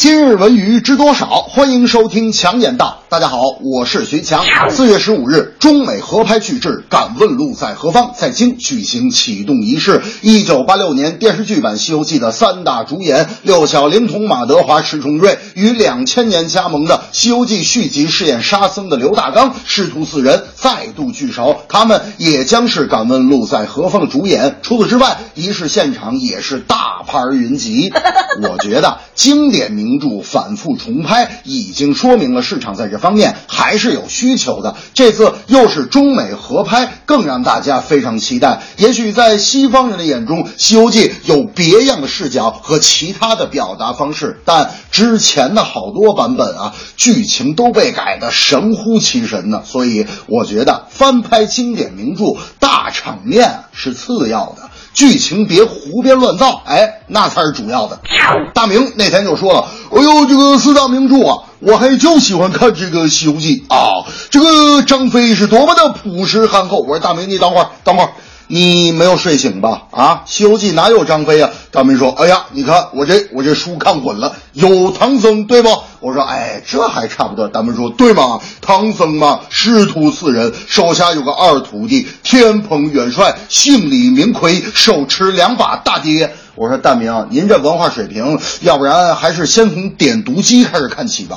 今日文娱知多少？欢迎收听强言道。大家好，我是徐强。四月十五日，中美合拍巨制《敢问路在何方》在京举行启动仪式。一九八六年电视剧版《西游记》的三大主演六小龄童马德华、迟重瑞，与两千年加盟的《西游记》续集饰演沙僧的刘大刚师徒四人再度聚首，他们也将是《敢问路在何方》的主演。除此之外，仪式现场也是大牌云集。我觉得经典名。著反复重拍，已经说明了市场在这方面还是有需求的。这次又是中美合拍，更让大家非常期待。也许在西方人的眼中，《西游记》有别样的视角和其他的表达方式，但之前的好多版本啊，剧情都被改得神乎其神呢。所以我觉得翻拍经典名著，大场面是次要的。剧情别胡编乱造，哎，那才是主要的。大明那天就说了：“哎呦，这个四大名著啊，我还就喜欢看这个《西游记》啊。这个张飞是多么的朴实憨厚。”我说：“大明，你等会儿，等会儿，你没有睡醒吧？啊，《西游记》哪有张飞呀？”大明说：“哎呀，你看我这我这书看混了，有唐僧对不？”我说：“哎，这还差不多。”大明说：“对嘛，唐僧嘛，师徒四人，手下有个二徒弟，天蓬元帅，姓李名逵，手持两把大爹。”我说大明，您这文化水平，要不然还是先从点读机开始看起吧。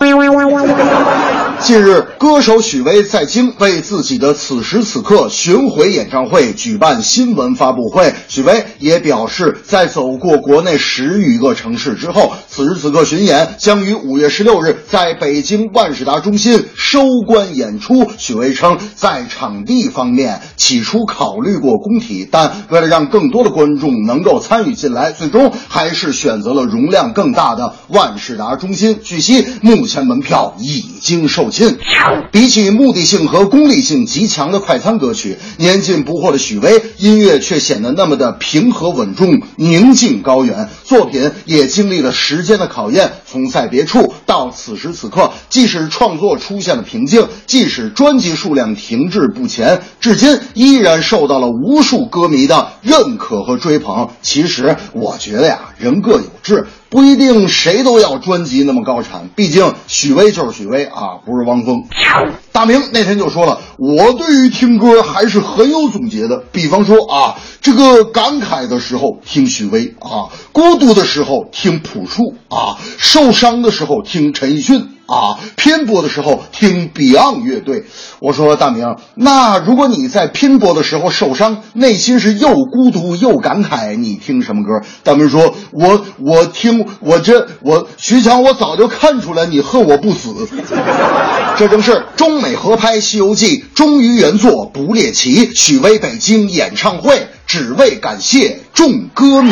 近日，歌手许巍在京为自己的此时此刻巡回演唱会举办新闻发布会。许巍也表示，在走过国内十余个城市之后，此时此刻巡演将于五月十六日在北京万事达中心收官演出。许巍称，在场地方面起初考虑过工体，但为了让更多的观众能够参与进来。最终还是选择了容量更大的万事达中心。据悉，目前门票已经售罄。比起目的性和功利性极强的快餐歌曲，年近不惑的许巍音乐却显得那么的平和稳重、宁静高原。作品也经历了时间的考验，从在别处到此时此刻，即使创作出现了瓶颈，即使专辑数量停滞不前，至今依然受到了无数歌迷的认可和追捧。其实。我觉得呀，人各有志，不一定谁都要专辑那么高产。毕竟许巍就是许巍啊，不是汪峰。大明那天就说了，我对于听歌还是很有总结的。比方说啊，这个感慨的时候听许巍啊，孤独的时候听朴树啊，受伤的时候听陈奕迅。啊，拼搏的时候听 Beyond 乐队。我说大明，那如果你在拼搏的时候受伤，内心是又孤独又感慨，你听什么歌？大明说，我我听我这我徐强，我早就看出来你恨我不死。这正是中美合拍《西游记》，忠于原作不猎奇。许巍北京演唱会，只为感谢众歌迷。